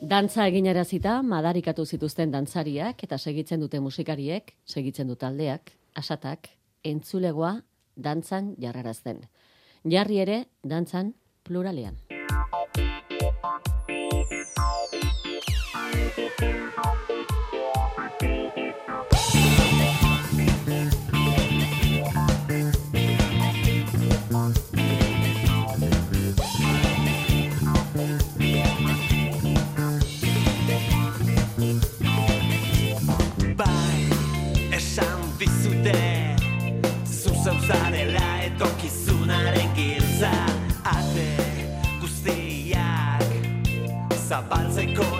Dantza eginarazita, madarikatu zituzten dantzariak eta segitzen dute musikariek, segitzen du taldeak, asatak, entzulegoa, dantzan jarrarazten. Jarri ere, dantzan pluralean. balcón.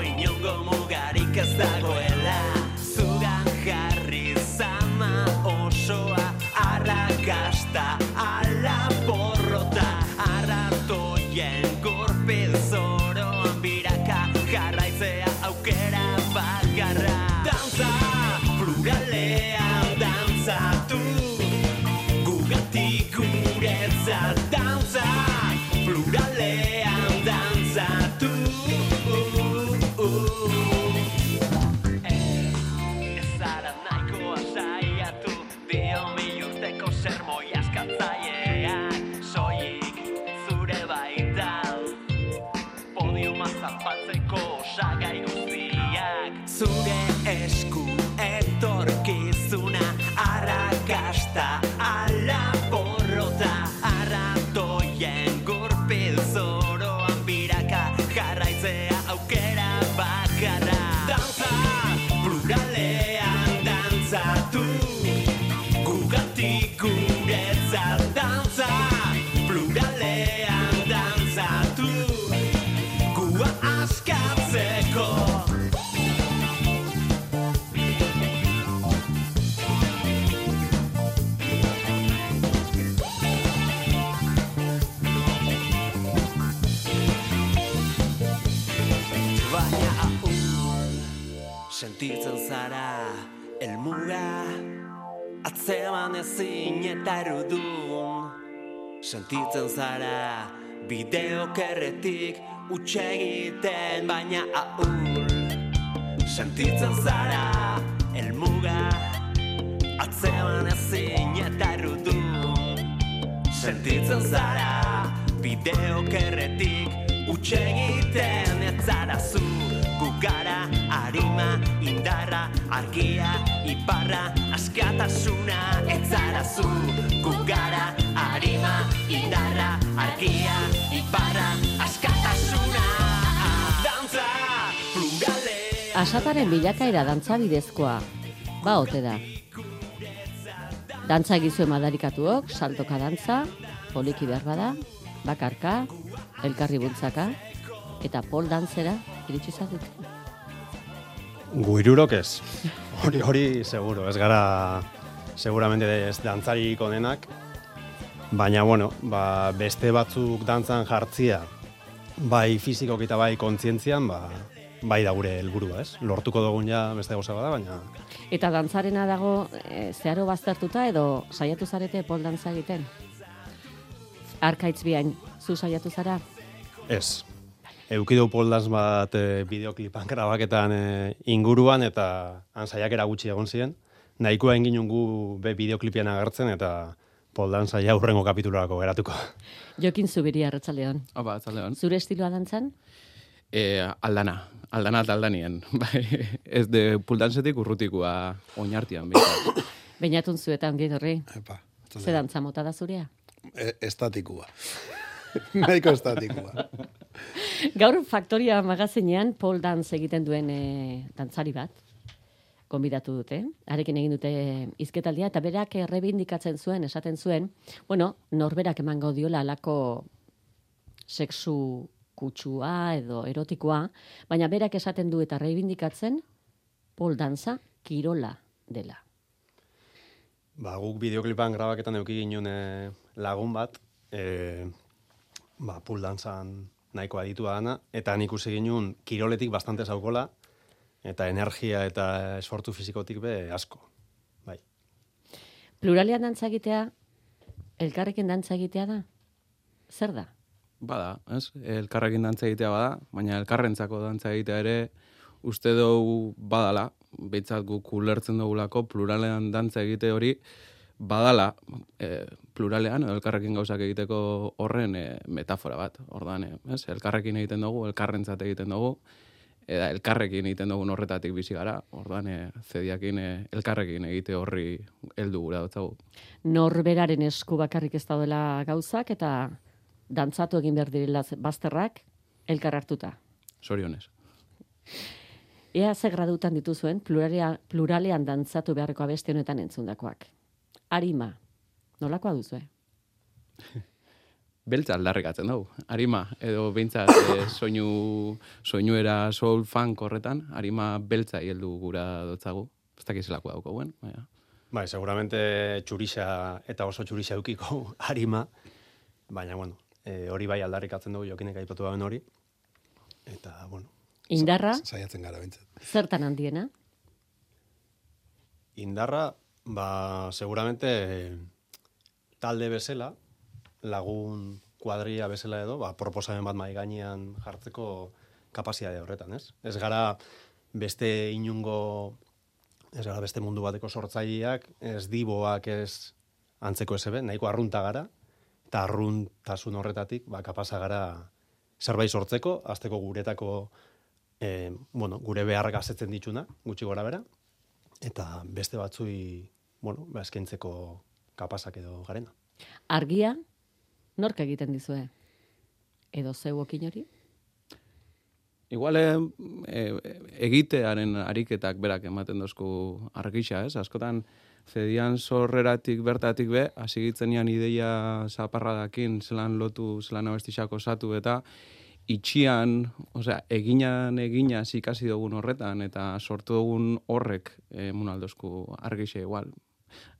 Sentitzen zara. Bideok erretik Utxegiten baina ahul Sentitzen zara Elmuga Atzeman ezin eta erudun Sentitzen zara Bideok erretik Utxegiten ez zara zu Gugara, arima, indarra Argia, iparra, askatasuna Ez zara zu Gugara, arima, indarra Argia, iparra, askatasuna. Dantza, plurale. Asataren bilakaera dantza bidezkoa, ba ote da. Dantza egizue madarikatuok, saltoka dantza, poliki behar bada, bakarka, elkarri bultzaka, eta pol dantzera iritsi zatuk. Guirurok ez. Hori, hori seguro, ez gara seguramente ez dantzariko denak. Baina, bueno, ba, beste batzuk dantzan jartzia, bai fizikok eta bai kontzientzian, ba, bai da gure helburua, ez? Lortuko dugun ja beste gauza bada, baina Eta dantzarena dago e, zeharo baztertuta edo saiatu zarete pol dantza egiten? Arkaitz biain, zu saiatu zara? ez. Eukidu poldaz bat e, bideoklipan grabaketan e, inguruan eta han saiakera gutxi egon ziren. Nahikoa egin gu be bideoklipian agertzen eta poldan saia hurrengo kapitulorako geratuko. Jokin zubiri arratzaleon. Opa, atzaldeon. Zure estiloa dantzan? E, aldana, aldana eta aldanien. Bai, ez de pultantzetik urrutikoa oinartian. Bainatun zuetan gidorri. Epa, Ze dantza mota da zurea? e, estatikua. Nahiko estatikua. Gaur Faktoria magazinean pole dance egiten duen e, dantzari bat konbidatu dute. Arekin egin dute izketaldia eta berak errebindikatzen zuen, esaten zuen, bueno, norberak emango diola alako sexu kutsua edo erotikoa, baina berak esaten du eta reibindikatzen pole danza kirola dela. Ba, guk bideoklipan grabaketan euki ginen e, lagun bat, e, ba, pool dantzan nahiko aditua dana, eta nik ikusi ginen kiroletik bastante zaukola, eta energia eta esfortu fizikotik be asko. Bai. Pluralean dantza egitea, elkarrekin dantza egitea da? Zer da? bada, ez? Elkarrekin dantza egitea bada, baina elkarrentzako dantza egitea ere uste dugu badala, behitzat guk ulertzen dugulako pluralean dantza egite hori, badala e, pluralean edo elkarrekin gauzak egiteko horren e, metafora bat. Ordan, e, ez? Elkarrekin egiten dugu, elkarrentzat egiten dugu, eta elkarrekin egiten dugu horretatik bizi gara. Ordan, e, zediakin e, elkarrekin egite horri heldu gura dutzagu. Norberaren esku bakarrik ez daudela gauzak eta dantzatu egin behar direla bazterrak elkar hartuta. Sorionez. Ea ze gradutan dituzuen pluralean, pluralean dantzatu beharreko abesti honetan entzundakoak arima. Nolakoa duzu, eh? Beltza aldarrikatzen dugu. Arima, edo bintzat e, soinu, soinuera soul funk horretan, arima beltza hieldu gura dotzagu. Ez dakiz lako dauko, guen. Baina. Bai, seguramente txurixa eta oso txurixa dukiko arima, baina, bueno, e, hori bai aldarrikatzen dugu jokinek aipatu bauen hori. Eta, bueno. Indarra? Zaiatzen gara, bintzat. Zertan handiena? Indarra, Ba, seguramente talde bezala, lagun kuadria bezala edo, ba, proposamen bat mai gainean jartzeko kapasitate horretan, ez? Ez gara beste inungo, ez gara beste mundu bateko sortzaileak, ez diboak ez antzeko esebe, nahiko arrunta gara, eta arruntasun horretatik, ba, kapasa gara zerbait sortzeko, azteko guretako, eh, bueno, gure beharrak azetzen dituna, gutxi gora bera, eta beste batzui, bueno, ba, eskentzeko kapasak edo garena. Argia, nork egiten dizue? Edo zeu okin hori? Igual e, egitearen ariketak berak ematen dozku argisa, ez? Askotan, zedian sorreratik bertatik be, hasi ideia zaparradakin, zelan lotu, zelan abestixako zatu, eta itxian, osea, eginan egina ikasi dugun horretan eta sortu dugun horrek e, munaldozku argixe igual.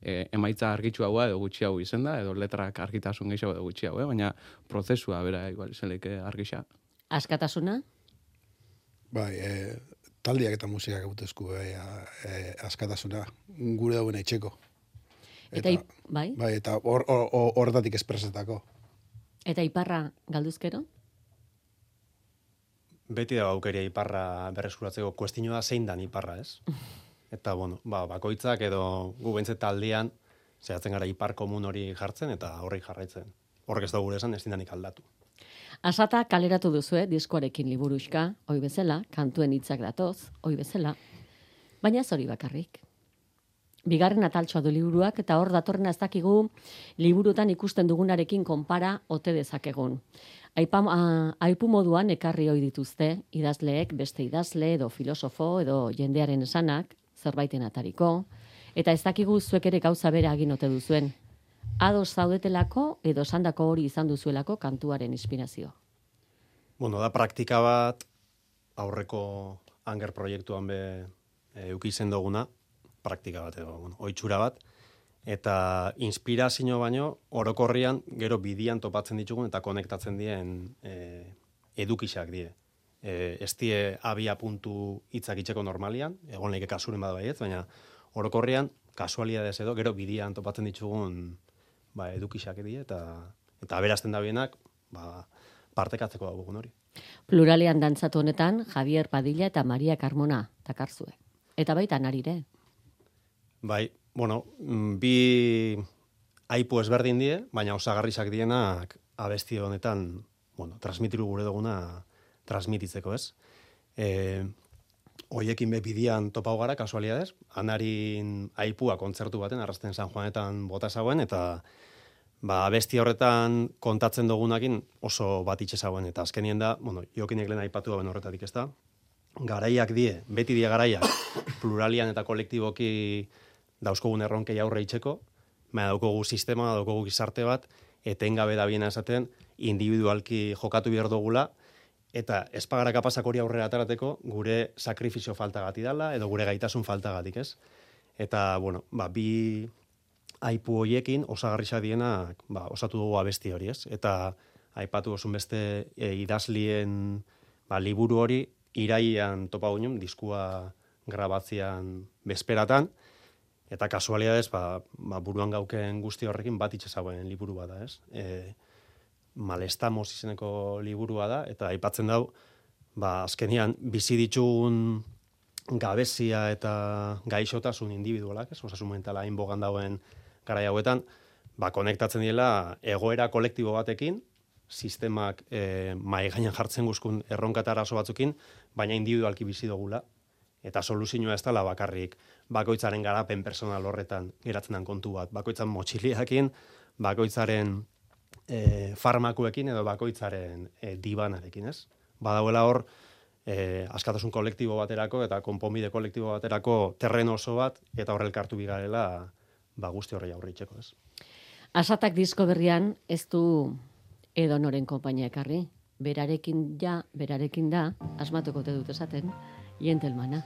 E, emaitza argitxu hau edo gutxi hau izen da, edo letrak argitasun gehiago edo gutxi hau, eh? baina prozesua bera igual izenleke argixa. Askatasuna? Bai, e, taldiak eta musikak gautezku e, e, askatasuna gure dauen etxeko. Eta, eta bai? Bai, eta horretatik or, or, espresetako. Eta iparra galduzkero? Beti da aukeria iparra berreskuratzeko kuestinoa zein dan iparra, ez? Eta, bueno, ba, bakoitzak edo gu bentset taldean, zehatzen gara ipar komun hori jartzen eta horri jarraitzen. Horrek ez da gure esan, ez dindanik aldatu. Asata kaleratu duzu, eh, diskoarekin liburuxka, oi bezala, kantuen hitzak datoz, oi bezala, baina ez hori bakarrik. Bigarren ataltsoa du liburuak eta hor datorrena ez dakigu liburutan ikusten dugunarekin konpara ote dezakegun. Aipa, aipu moduan ekarri hoi dituzte, idazleek, beste idazle edo filosofo edo jendearen esanak, zerbaiten atariko, eta ez dakigu zuek ere gauza bere agin ote duzuen. Ado zaudetelako edo sandako hori izan duzuelako kantuaren inspirazio. Bueno, da praktika bat aurreko anger proiektuan be e, ukizen duguna, praktika bat edo, bueno, oitxura bat, eta inspirazio baino orokorrian gero bidian topatzen ditugun eta konektatzen dien e, edukisak die. E, ez die abia puntu hitzak itzeko normalian, egon leike kasuren bada baiet, baina orokorrian kasualidades edo gero bidian topatzen ditugun ba, edukisak die eta eta aberazten da bienak ba, partekatzeko dago hori. Pluralean dantzatu honetan Javier Padilla eta Maria Carmona takarzue. Eta baita narire. Bai, bueno, mm, bi aipu ezberdin die, baina osagarrisak dienak abesti honetan, bueno, transmitiru gure duguna transmititzeko, ez? E, oiekin be bidian topau gara, kasualidades, anarin aipua kontzertu baten, arrasten San Juanetan bota zauen, eta ba, abesti horretan kontatzen dugunakin oso bat itxe zauen, eta azkenien da, bueno, jokinek lehen aipatu ben horretatik ez da, garaiak die, beti die garaiak, pluralian eta kolektiboki dauzkogun erronkei aurre itxeko, baina daukogu sistema, daukogu gizarte bat, etengabe da biena esaten, individualki jokatu behar dugula, eta espagara kapasak hori aurrera atarateko, gure sakrifizio falta gati dala, edo gure gaitasun falta gatik, ez? Eta, bueno, ba, bi aipu hoiekin, osagarrisa diena, ba, osatu dugu abesti hori, ez? Eta, aipatu osun beste e, idazlien ba, liburu hori, iraian topa guinun, diskua grabatzean bezperatan, Eta kasualidades, ba, ba, buruan gauken guzti horrekin bat itxezagoen liburu bada, ez? E, malestamos izeneko liburua da, eta aipatzen dau, ba, azkenian, bizi ditugun gabezia eta gaixotasun individualak, ez, osasun mentala inbogan dauen garai hauetan, ba, konektatzen dira egoera kolektibo batekin, sistemak e, mai gainean jartzen guzkun erronkata arazo batzukin, baina individualki bizi dugula, eta soluzioa ez dela bakarrik bakoitzaren garapen personal horretan geratzen den kontu bat, bakoitzan motxiliakin, bakoitzaren e, farmakuekin edo bakoitzaren e, dibanarekin, ez? Badauela hor, e, askatasun kolektibo baterako eta konponbide kolektibo baterako terren oso bat, eta horrelkartu bigarela, ba, guzti horri aurritzeko, ez? Asatak disko berrian ez du edo noren konpainia ekarri. Berarekin ja, berarekin da, asmatuko te dut esaten, jentelmana.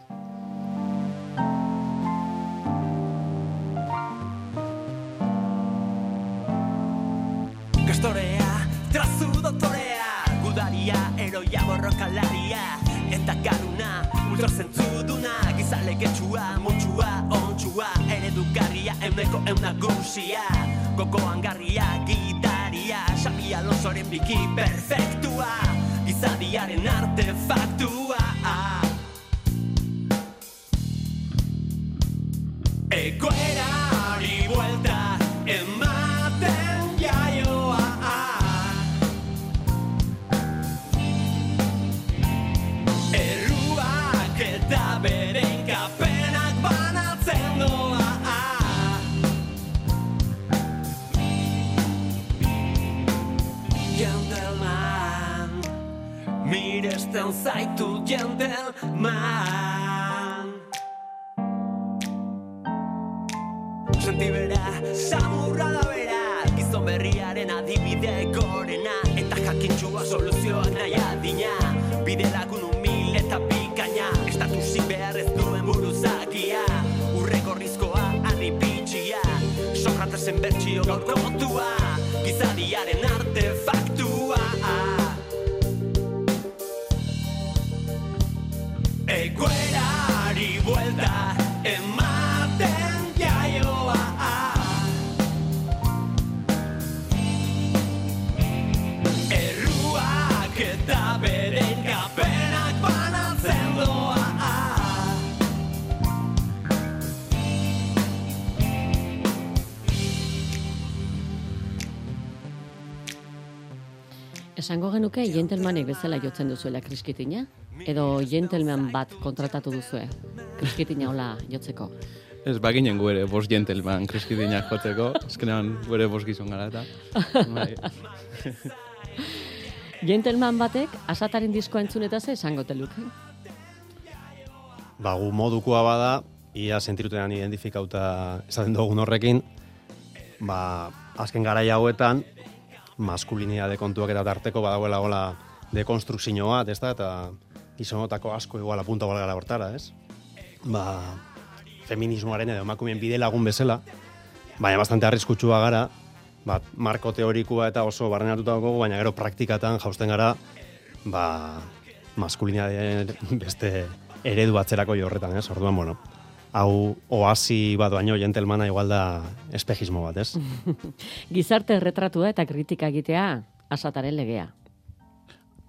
Ultrazentzuduna Gizale getxua, motxua, ontxua Eredugarria, euneko eunagusia Koko angarria, gitaria Xabi Alonsoren biki perfektua Gizadiaren artefaktua Miresten zaitu gentleman Sentibera, samurra da bera. Gizon berriaren adibide gorena. Eta jakintxua soluzioak nahi Segway. Esango genuke gentlemanek bezala jotzen duzuela kriskitina? Edo gentleman bat kontratatu duzue kriskitina hola jotzeko? Ez baginen gu ere bost gentleman kriskidinak jotzeko, ezkenean gu ere bost gizon gara eta. Bai. Gentleman batek asataren diskoa entzun eta ze esango teluke? Ba, gu modukoa bada, ia sentirutean identifikauta esaten dugun horrekin, ba, azken garai hauetan, maskulinidade kontuak eta tarteko badagoela gola dekonstrukzio bat, ez da, eta gizonotako asko igual apunta gara hortara, ez? Ba, feminismoaren edo emakumeen bide lagun bezala, baina bastante arriskutsua gara, bat, marko teorikoa eta oso dugu, baina gero praktikatan jausten gara, ba, maskulinitatearen beste eredu batzerako jo horretan, ez? Orduan, bueno, hau oasi bat baino gentlemana igual da espejismo bat, ez? Gizarte erretratua eta kritika egitea asataren legea.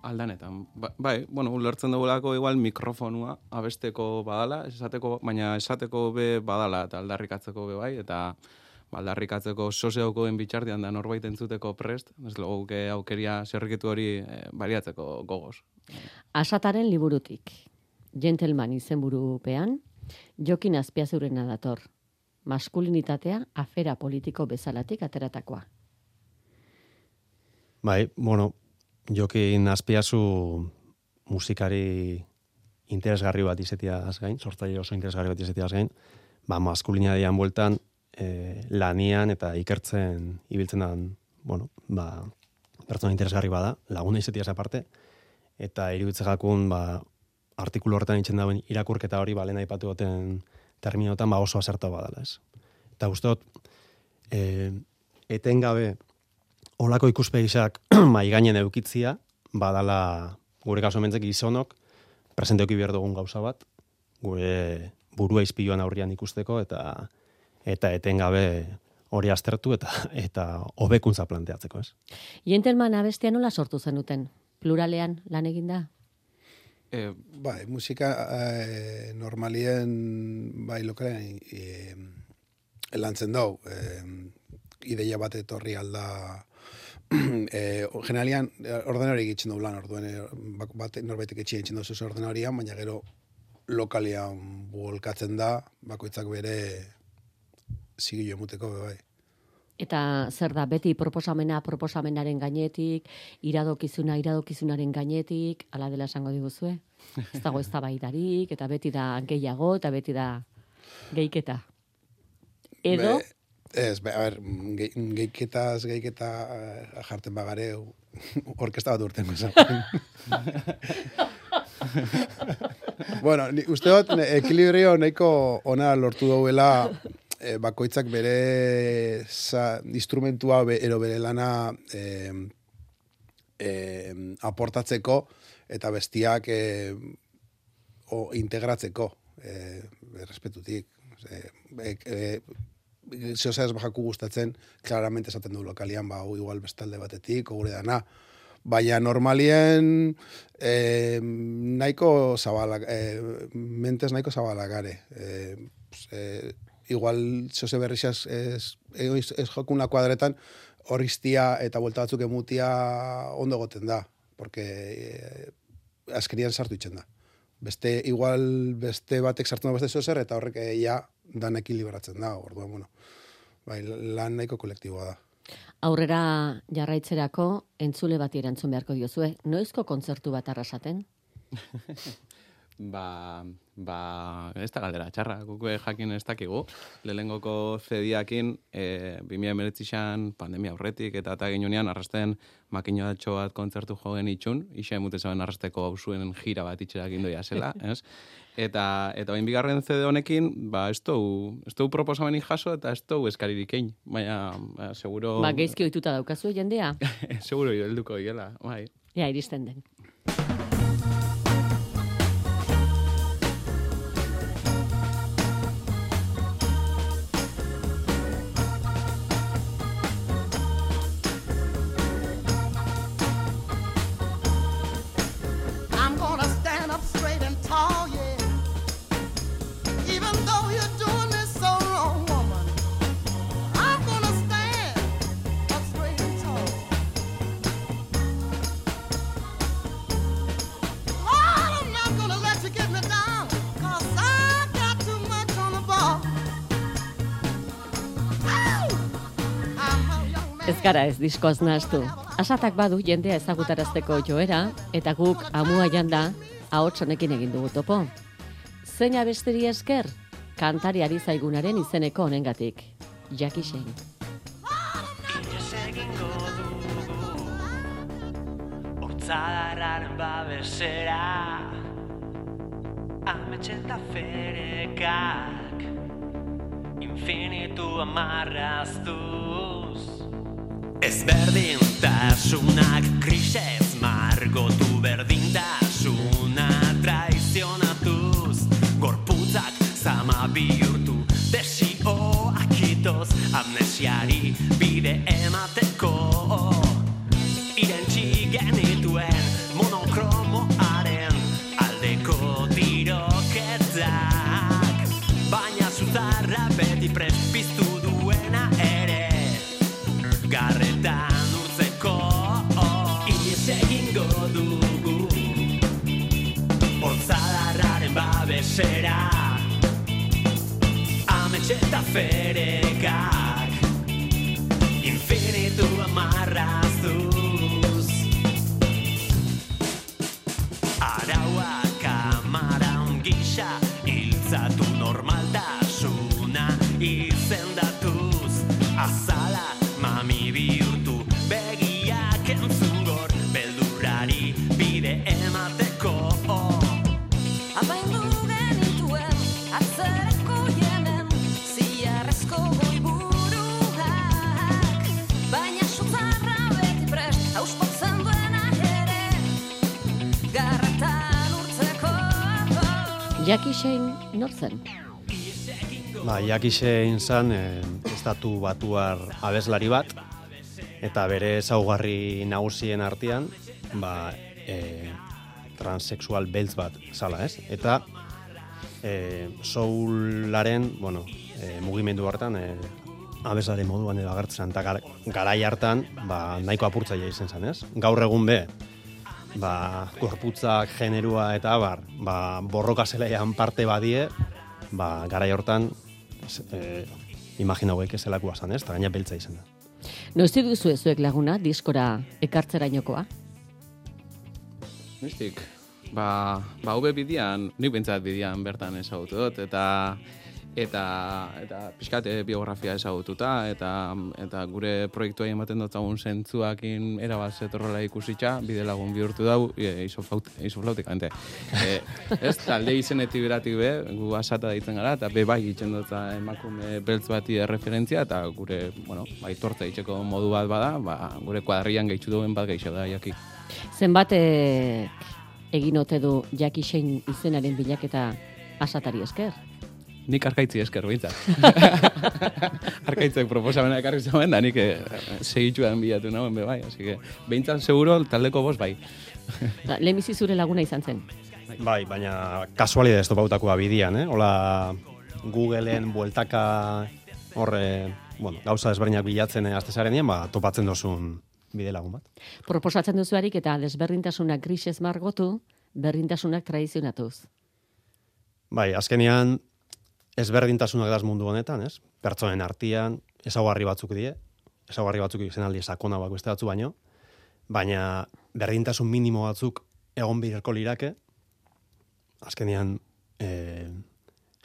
Aldanetan. Ba, bai, bueno, ulertzen dugulako igual mikrofonua abesteko badala, esateko, baina esateko be badala eta aldarrikatzeko be bai, eta ba, aldarrikatzeko soseokoen bitxardian da norbait entzuteko prest, ez loguke aukeria zerrikitu hori eh, baliatzeko gogoz. Asataren liburutik. Gentleman izenburupean, Jokin Azpiazurena dator. Maskulinitatea afera politiko bezalatik ateratakoa. Bai, bueno, jokin azpiazu musikari interesgarri bat izetiaz gain, sortzaile oso interesgarri bat izetiaz gain, ba, maskulinitatean bueltan e, lanian eta ikertzen ibiltzen dan, bueno, ba, pertsona interesgarri bada, laguna izetiaz aparte, eta iruditzegakun, ba, artikulu horretan itxen dauen irakurketa hori, ba, lehen aipatu goten terminotan, ba, oso aserta badala, ez. Eta usteot, e, etengabe, olako ikuspegisak mai gainen eukitzia, badala gure kaso mentzek gizonok, presenteoki behar dugun gauza bat, gure burua izpiluan aurrian ikusteko, eta eta etengabe hori aztertu eta eta hobekuntza planteatzeko, ez? Jentelman abestia nola sortu zenuten? Pluralean lan eginda? E, Bai, musika eh, normalien bai lokalean eh, lantzen dau. Eh, ideia bat etorri alda eh, generalian ordenari egiten dugu lan orduen bat norbaitek etxea egiten duzu ordenarian, baina gero lokalian buolkatzen da, bakoitzak bere zigilo emuteko bai. Eta zer da, beti proposamena proposamenaren gainetik, iradokizuna iradokizunaren gainetik, ala dela esango diguzue? Ez dago ez baidarik, eta beti da gehiago, eta beti da geiketa. Edo, Be, ez, be, a ber, ge, geiketaz, geiketa eh, jarten bagare, orkesta bat urten bueno, ni, uste dut, ekilibrio nahiko ona lortu dauela eh, bakoitzak bere za, instrumentua be, ero bere lana eh, eh, aportatzeko eta bestiak eh, o, integratzeko eh, respetutik. Eh, eh, zehose ez bajaku gustatzen, claramente esaten du lokalian, ba, igual bestalde batetik, gure dana. Baina normalien eh, nahiko zabalak, eh, mentes nahiko zabalak gare. Eh, eh, igual zehose berrixaz ez, ez, ez jokun la kuadretan, horiztia eta buelta batzuk emutia ondo goten da. Porque eh, azkerian sartu itxen da. Beste, igual, beste batek sartu da beste zozer, eta horrek eh, ja dan ekilibratzen da. Orduan, bueno, bai, lan nahiko kolektiboa da. aurrera jarraitzerako entzule bati erantzun beharko diozue. Noizko kontzertu bat arrasaten? Ba, ba, ez da galdera txarra, guk be jakin ez dakigu. Lehenengoko zediakin, e, 2019an pandemia aurretik eta eta ginunean arrasten makinatxo bat kontzertu jogen itxun, isa emute zaben arrasteko hausuen jira bat itxerak indoia zela, ez? Eta, eta bain bigarren CD honekin, ba, ez dugu, ez dugu proposamenik jaso eta ez dugu eskaririk egin. Baina, ba, seguro... Ba, geizki ohituta daukazu jendea? seguro helduko hiela, bai. Ja, iristen den. Gara ez diskoaz nahastu. Asatak badu jendea ezagutarazteko joera, eta guk amua janda, ahots honekin egin dugu topo. Zein abesteri esker, kantari ari zaigunaren izeneko honengatik. Jackie Shane. Hortzadarraren babesera Ametxe eta ferekak Infinitu amarraztuz Ezberdintasunak krisez margotu berdintasuna traizionatuz Gorputzak zama bihurtu desioak itoz Amnesiari bide emateko. Irentxi ferekak Jackie Shane nor zen? Ba, Jackie Shane zan, eh, estatu batuar abeslari bat, eta bere ezaugarri nagusien artean, ba, e, transexual beltz bat zala, ez? Eta e, soularen, bueno, e, mugimendu hartan, e, abeslari moduan edo agertzen, eta gar, garai hartan, ba, nahiko apurtzaile izen zen, ez? Gaur egun be, ba, gorputzak, generua eta bar, ba, borroka zelaian parte badie, ba, garai hortan, e, imagina hauek ezelakua zan, ez? Eta gaina beltza izan da. Noizti duzu zuek laguna diskora ekartzerainokoa? Mistik, ba, ba hube bidian, nik bintzat bidian bertan ezagutu dut, eta eta eta pixkat eh, biografia ezagututa eta eta gure proiektua ematen dut zagun zentzuakin erabat zetorrela ikusitza bide lagun bihurtu dau e, isoflautik ante e, ez talde izenetik beratik be gu asata daitzen gara eta be bai itzen dut emakume beltz bati referentzia eta gure bueno bai tortza itzeko modu bat bada ba, gure kuadrian gehitzu duen bat gehitzu da jaki Zenbat eh, egin ote du Shane izenaren bilaketa asatari esker? Nik arkaitzi esker behintzat. Arkaitzek proposamena ekarri zuen, da nik eh, segitxuan bilatu nagoen be bai, así que behintzat seguro taldeko bost bai. Lehenbizi zure laguna izan zen. Bai, baina kasualidad ez topautakoa bidian, eh? Hola, Googleen bueltaka horre, bueno, gauza desberdinak bilatzen eh, astezarenien, ba, topatzen dozun bide lagun bat. Proposatzen duzuarik eta desberdintasunak grisez margotu, berdintasunak tradizionatuz. Bai, azkenean ezberdintasunak daz mundu honetan, ez? Pertsonen artean ezaugarri batzuk die, ezaugarri batzuk izen aldi sakona bak beste batzu baino, baina berdintasun minimo batzuk egon birko lirake, azkenean e,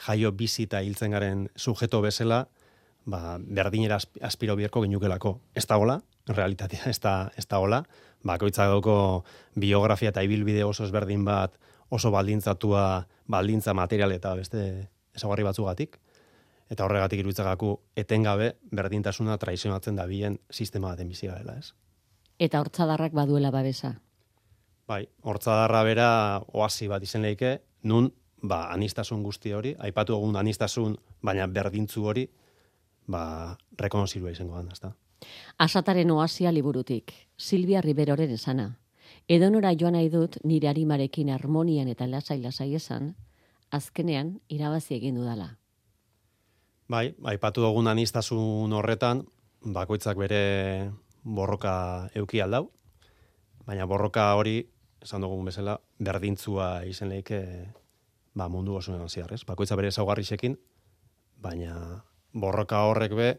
jaio bizi eta hiltzen garen sujeto bezala, ba, berdinera asp- aspiro bierko genukelako. Ez da hola, realitatea ez da, ez da hola, bakoitzak dauko biografia eta ibilbide oso ezberdin bat, oso baldintzatua, baldintza material eta beste ezaugarri batzugatik, eta horregatik iruditzagaku etengabe berdintasuna traizionatzen da bien sistema baten bizia dela, ez? Eta hortzadarrak baduela babesa. Bai, hortzadarra bera oasi bat izen leike, nun, ba, anistasun guzti hori, aipatu egun anistasun, baina berdintzu hori, ba, rekonozilua izango da, ezta? Asataren oasia liburutik, Silvia Riberoren esana. Edonora joan nahi dut nire arimarekin harmonian eta lasai-lasai esan, azkenean irabazi egin dudala. Bai, aipatu dugun anistasun horretan, bakoitzak bere borroka euki aldau, baina borroka hori, esan dugun bezala, berdintzua izen leike ba, mundu osoan zehar, ez? Bakoitza bere ezaugarrixekin, baina borroka horrek be,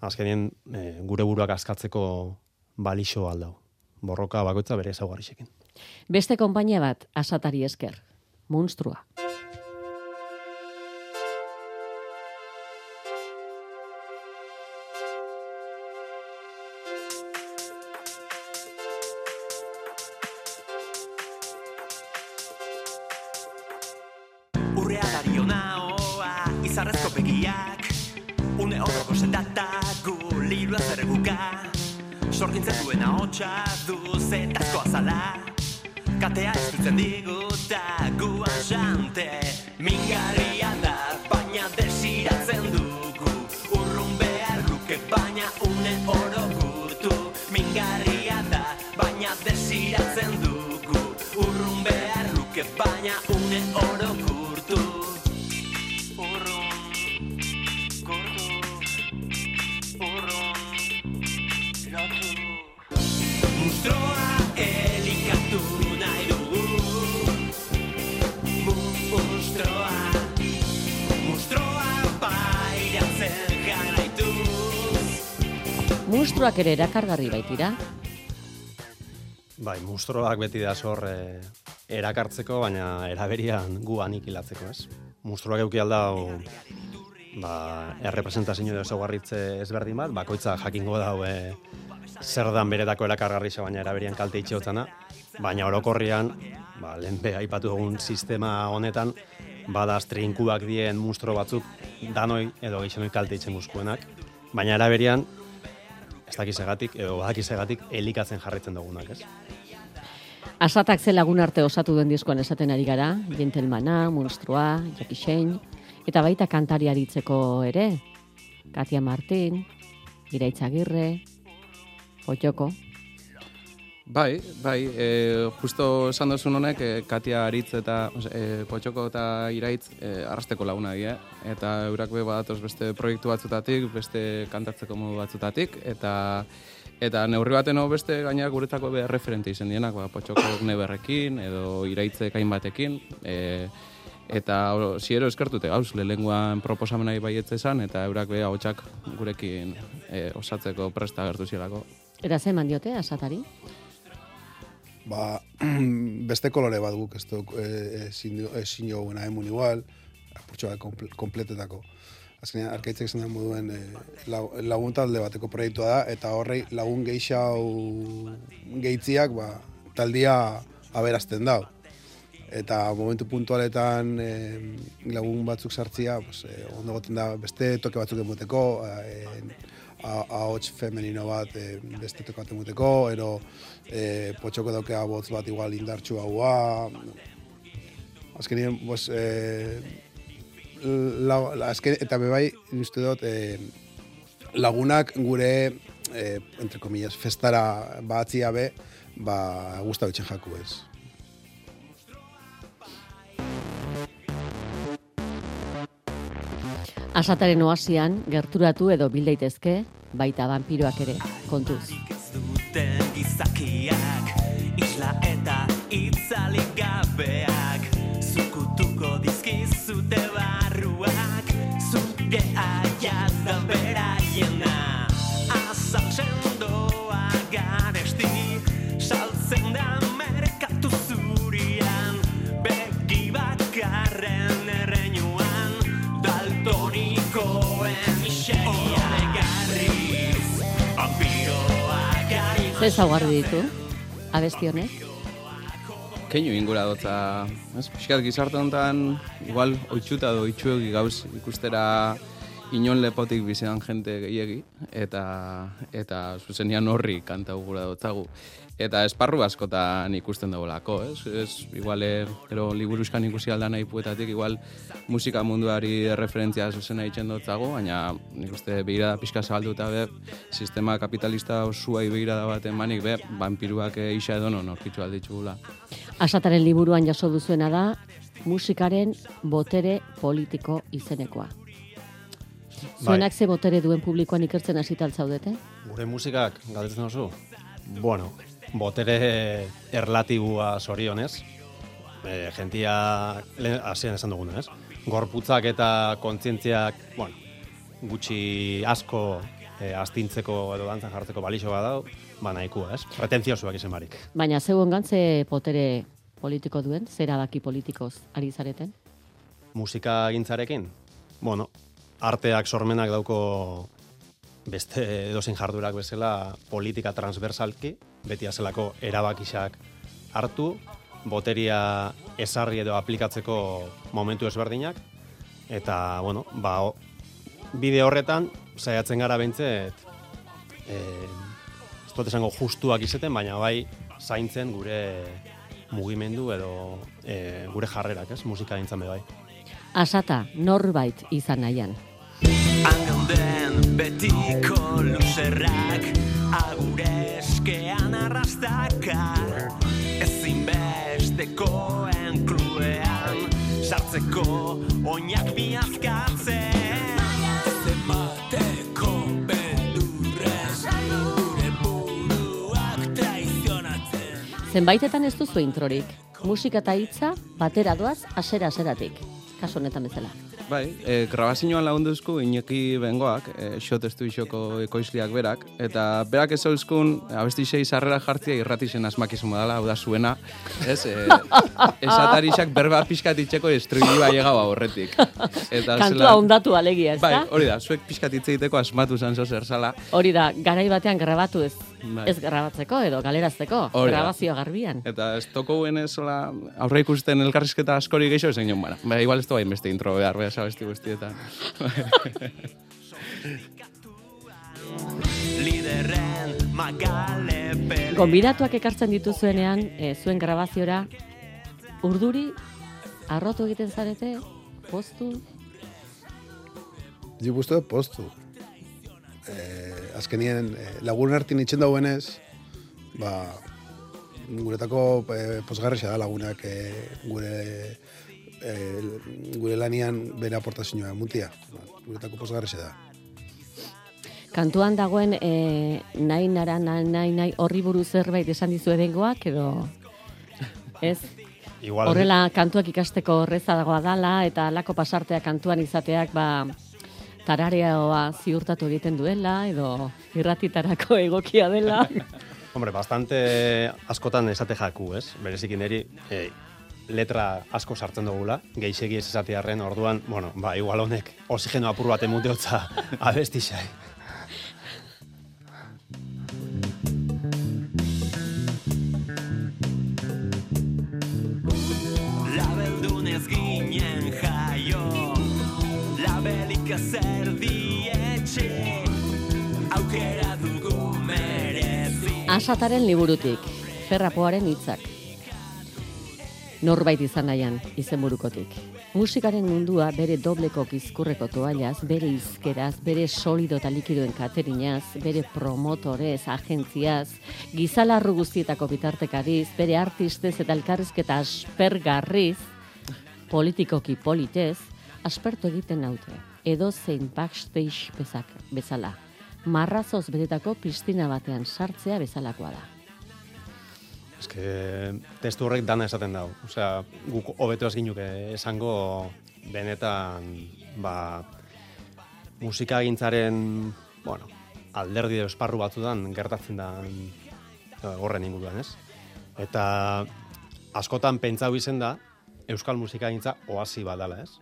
azkenien e, gure buruak askatzeko balixo aldau. Borroka bakoitza bere ezaugarrixekin. Beste konpainia bat asatari esker, monstrua. Izarrezko begiak Une horroko sendata gu liru azerguka Sorgintzen duen ahotsa du zetazko azala. Katea ez dutzen diguta guan xante Mingarria da, baina desiratzen dugu. Urrun behar baina oro gurtu Mingarria da, baina desiratzen dugu. Urrun behar luke, baina une oro gurtu Monstruak ere erakargarri baitira, Bai, mustroak beti da zor e, erakartzeko, baina eraberian gu anikilatzeko, ez? Mustroak euki aldau ba, errepresentazio ezaugarritze ezberdin bat, bakoitza jakingo dau e, zer dan beretako erakargarriza, baina eraberian kalte itxeotzana, baina orokorrian, ba, lehen be aipatu dugun sistema honetan, badaz trinkuak dien mustro batzuk danoi edo gehixenoi kalte itxen guzkuenak, baina eraberian, ez dakizegatik, edo badakizegatik, elikatzen jarritzen dugunak, ez? asatak ze lagun arte osatu den diskoan esaten ari gara, Gentlemana, Monstrua, Shane, eta baita kantari aritzeko ere, Katia Martin, Iraitz Agirre, Potxoko. Bai, bai, e, justo esan duzun honek, e, Katia Aritz eta e, Potxoko eta Iraitz e, arrasteko laguna dira, eta eurak be badatoz beste proiektu batzutatik, beste kantatzeko modu batzutatik, eta eta neurri baten beste gainera guretako be referente izen dienak, ba, Potxoko neberrekin, edo Iraitzek hainbatekin, e, eta ziero eskertute gauz, lehenguan proposamenai baietze esan, eta eurak be hotxak gurekin e, osatzeko presta gertu zielako. Eta ze eman diote, asatari? Ba, beste kolore bat guk, ez duk, e, ezin du- ezin joguna emun igual, apurtxo bat komple- kompletetako. Azkenean, arkaitzek zen moduen e, lagun talde bateko proiektua da, eta horrei lagun geixau geitziak, ba, taldia aberazten dau. Eta momentu puntualetan e, lagun batzuk sartzia, pues, e, ondo goten da beste toke batzuk emoteko, e, ahots femenino bat e, beste toke bat emoteko, ero e, potxoko daukea botz bat igual indartxu haua. Azkenien, pues, e, la, la, azken, eta bebai, uste dut, e, lagunak gure, e, entre comillas, festara batzia be, ba, guzta bitxen jaku ez. Asataren oasian, gerturatu edo bil daitezke, baita vampiroak ere, kontuz. gizakiak Isla eta itzalik gabeak Zukutuko dizkizute barruak Zuke aiat Ze zaugarri ditu, abesti honek? Keinu ingura dotza, ez? Piskat gizarte honetan, igual, oitxuta edo oitxuegi gauz ikustera inon lepotik bizean jente gehiegi, eta, eta zuzenian horri kanta gura dotzagu. Eta esparru askotan ikusten dagoelako, ez? ez igual, eh, gero liburuzkan ikusi alda nahi puetatik, igual musika munduari referentzia zuzena itzen dotzagu, baina nik uste begirada pixka zabalduta be, sistema kapitalista osuai begirada baten manik be, vampiruak eh, isa edo non aurkitu alditxugula. Asataren liburuan jaso duzuena da, musikaren botere politiko izenekoa. Zuenak ze botere duen publikoan ikertzen hasital zaudete? Gure musikak, galdetzen oso, bueno, botere erlatibua sorionez, e, gentia, lehen hasieran esan duguna, ez? Gorputzak eta kontzientziak, bueno, gutxi asko e, astintzeko edo dantzan jartzeko balixo badau, ba nahikoa, ez? Pretenziosuak izen barik. Baina zeuen gantze botere politiko duen, zera daki politikoz ari zareten? musika gintzarekin, bueno, arteak sormenak dauko beste edozein jardurak bezala politika transversalki, beti azelako erabakisak hartu, boteria esarri edo aplikatzeko momentu ezberdinak, eta, bueno, ba, bide horretan, saiatzen gara behintzet, e, ez dut esango justuak izeten, baina bai zaintzen gure mugimendu edo e, gure jarrerak, ez, musika gintzan be bai. Asata, norbait izan nahian. Angauden betiko luzerrak Agure eskean arrastaka Ezinbestekoen kluean Sartzeko oinak miazkatzen Zenbaitetan ez duzu introrik. Musika eta hitza batera doaz asera aseratik. Kaso honetan bezala. Bai, e, grabazioan lagunduzku Iñaki Bengoak, e, xot estuixoko ekoizliak berak, eta berak ez euskun abesti sei sarrera jartzia irratixen asmakizun badala, hau da zuena, ez? E, esatarixak berba pixkat itxeko estruilua llegau horretik. Eta Kantua ondatu alegia, ez Bai, da? hori da, zuek pixkat hitz egiteko asmatu zan zer zala. Hori da, garai batean grabatu ez, Bai. ez grabatzeko edo galerazteko, grabazio garbian. Eta ez toko ez hola, aurre ikusten elkarrizketa askori gehiago zen joan, bara. Ba, igual ez da beste intro behar, behar sabesti guztietan. Liderren magale pele Gonbidatuak ekartzen dituzuenean, e, zuen grabaziora, urduri, arrotu egiten zarete, postu, uste dut postu. eh, azkenien eh, lagun artin itxen dauenez, ba, guretako eh, posgarrexa da lagunak eh, gure eh, gure lanian bere aportazioa mutia. Ba, guretako posgarrexa da. Kantuan dagoen e, nahi nara, nahi nahi, horri buruz zerbait esan dizu edengoak, edo ez? Igual, Horrela kantuak ikasteko horreza dagoa dala, eta alako pasartea kantuan izateak, ba, tarareoa ziurtatu egiten duela, edo irratitarako egokia dela. Hombre, bastante askotan esate jaku, ez? Berezik niri eh, letra asko sartzen dugula, geixegi ez esatearren orduan, bueno, ba, igual honek oxigeno apur bat emuteotza abesti xai. Labeldunez ginen jaio Labelik zer dietxe Aukera dugu merezi Asataren liburutik, ferrapoaren hitzak. Norbait izan nahian, izenburukotik. Musikaren mundua bere dobleko gizkurreko toallaz, bere izkeraz, bere solido eta likidoen katerinaz, bere promotorez, agentziaz, gizalarru guztietako bitartekariz, bere artistez eta elkarrizketa aspergarriz, politikoki politez, aspertu egiten naute. Edo zein backstage bezak, bezala. Marrazoz betetako piztina batean sartzea bezalakoa da. Que testu horrek dana esaten dau. Osea, guk hobeto ez ginuke esango benetan, ba, musikagintzaren, bueno, alderdi edo esparru batzudan gertatzen da horren inguruan, ez? Eta askotan pentsau izen da, euskal musikagintza oasi bat dala, ez?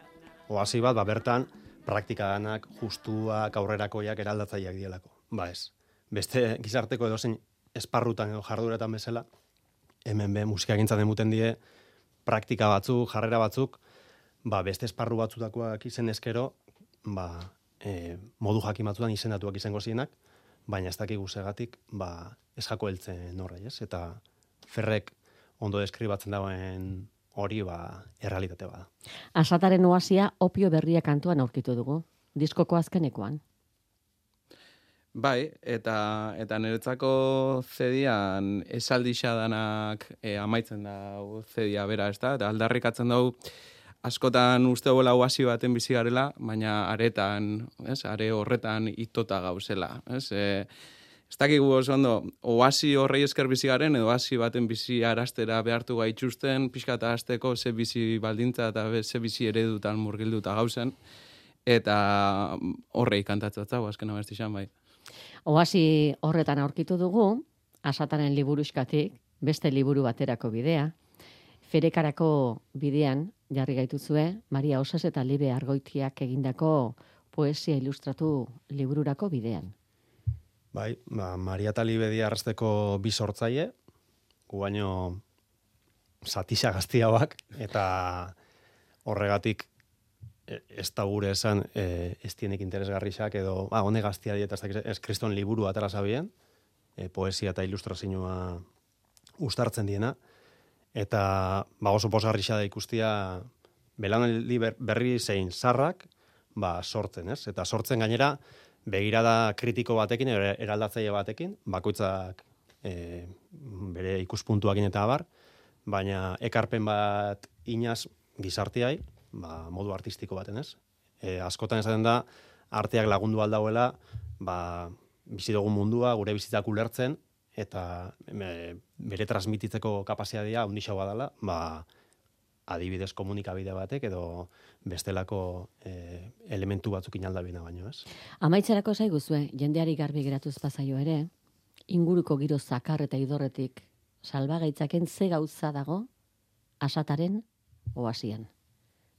Oasi bat, ba, bertan, praktika justuak, aurrerakoiak, eraldatzaileak dielako. Ba ez. Beste gizarteko edozein esparrutan edo jarduretan bezala, hemen be musikagintzan emuten die praktika batzuk, jarrera batzuk, ba beste esparru batzutakoak izen eskero, ba e, modu jakin batzutan izendatuak izango zienak, baina ez dakigu segatik, ba ez jako heltzen horrei, ez? Eta ferrek ondo deskribatzen dagoen hori ba errealitate bada. Asataren oasia opio berria kantuan aurkitu dugu. Diskoko azkenekoan. Bai, eta eta niretzako zedian esaldixa danak e, amaitzen da zedia bera, ez da? Eta aldarrikatzen dugu askotan uste gola oasi baten bizi garela, baina aretan, ez? Are horretan itota gauzela, ez? E, ez dakigu oso ondo, oasi horrei esker bizi garen, edo oasi baten bizi arastera behartu gaitxusten, pixka eta azteko ze bizi baldintza eta ze bizi eredutan murgilduta gauzen, eta horrei kantatzatza, azken abesti xan bai. Oasi horretan aurkitu dugu, asataren liburuskatik, beste liburu baterako bidea, ferekarako bidean jarri gaituzue, Maria Osas eta Libe Argoitiak egindako poesia ilustratu libururako bidean. Bai, ba, Maria Talibedi arrasteko bi sortzaile, gu baino satisa gaztiagoak, eta horregatik ez da gure esan e, ez dienik interesgarrixak edo, ba, hone gaztia dieta, ez, kriston liburu atara zabien, e, poesia eta ilustrazioa ustartzen diena, eta ba, oso posgarrixa da ikustia belanaldi ber- berri zein sarrak, ba, sortzen, ez? Eta sortzen gainera, begirada kritiko batekin, er- eraldatzaile batekin, bakoitzak e, bere ikuspuntuakin eta abar, baina ekarpen bat inaz gizarteai, ba, modu artistiko baten, ez? E, askotan esaten da, arteak lagundu aldauela, ba, bizi dugun mundua, gure bizitzak ulertzen, eta e, bere transmititzeko kapazitatea handixagoa dela, ba, adibidez komunikabide batek edo bestelako e, elementu batzuk inaldabina baino, ez? Amaitzerako zaiguzue, jendeari garbi geratuz pasaio ere, inguruko giro zakar eta idorretik salbagaitzaken ze gauza dago asataren oasian.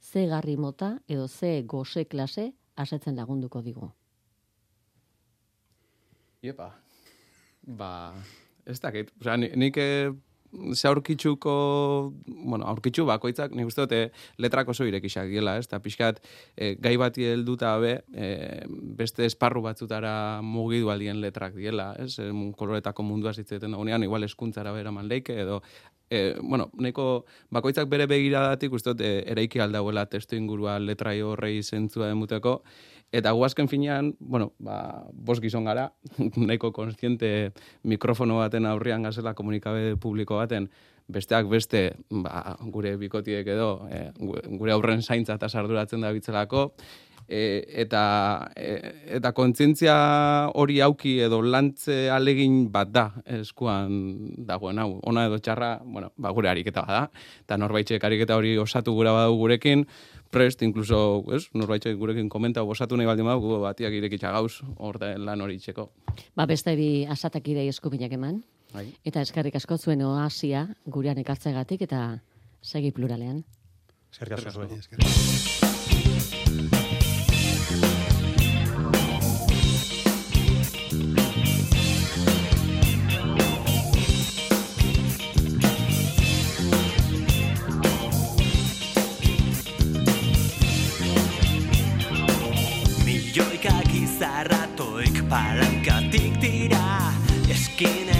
Ze garri mota edo ze gose klase asetzen lagunduko digu. Iepa. Ba, ez dakit. Osea, ni- nik eh, ze aurkitzuko, bueno, aurkitzu bakoitzak, nik uste dute letrak oso irekixak diela, ez? Eta pixkat, eh, gai bati helduta be, eh, beste esparru batzutara mugidu aldien letrak diela, ez? Eh, koloretako mundua zitzeten dagoenean, igual eskuntzara bera man leike, edo e, bueno, nahiko bakoitzak bere begiradatik uste dut e, eraiki aldauela testu ingurua letrai horrei zentzua demuteko, Eta guazken finean, bueno, ba, bos gizon gara, nahiko konstiente mikrofono baten aurrian gazela komunikabe publiko baten, besteak beste, ba, gure bikotiek edo, e, gu- gure aurren zaintza eta sarduratzen da bitzelako, e, eta, e, eta kontzientzia hori auki edo lantze alegin bat da eskuan dagoen hau. Ona edo txarra, bueno, ba, gure ariketa bada. Eta norbaitxek ariketa hori osatu gura badu gurekin, prest, incluso, ez, norbaitxek gurekin komenta osatu nahi baldin badu, batiak irekitza gauz, hor da lan hori itxeko. Ba, beste bi asatakidei eskubinak eman. Bai. Eta eskerrik asko zuen oasia gurean ekartzegatik eta segi pluralean. Eskerrik asko palanca tic tira esquina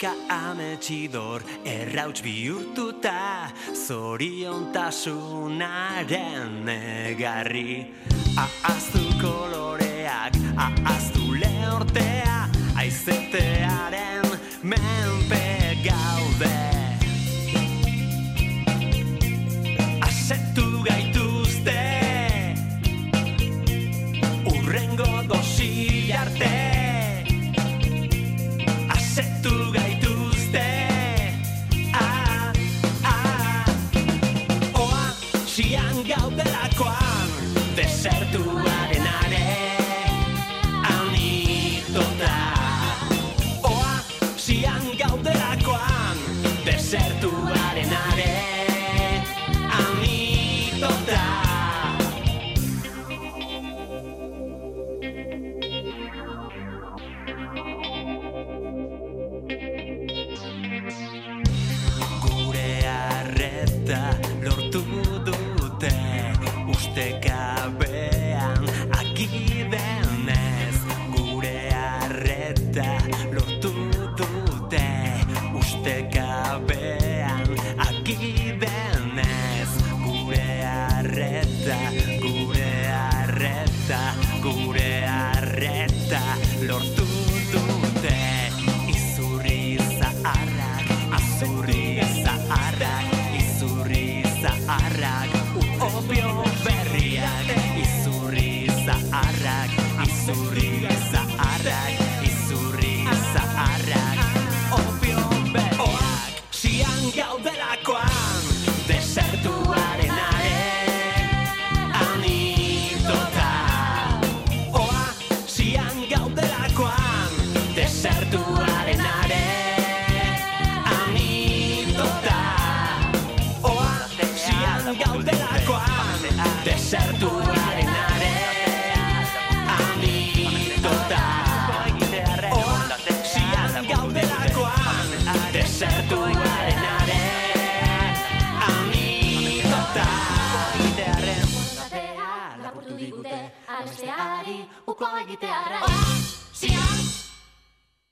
Milioika ametxidor errauts bihurtuta Zoriontasunaren egarri Ahaztu koloreak, ahaztu lehortea Aizetearen te cabe.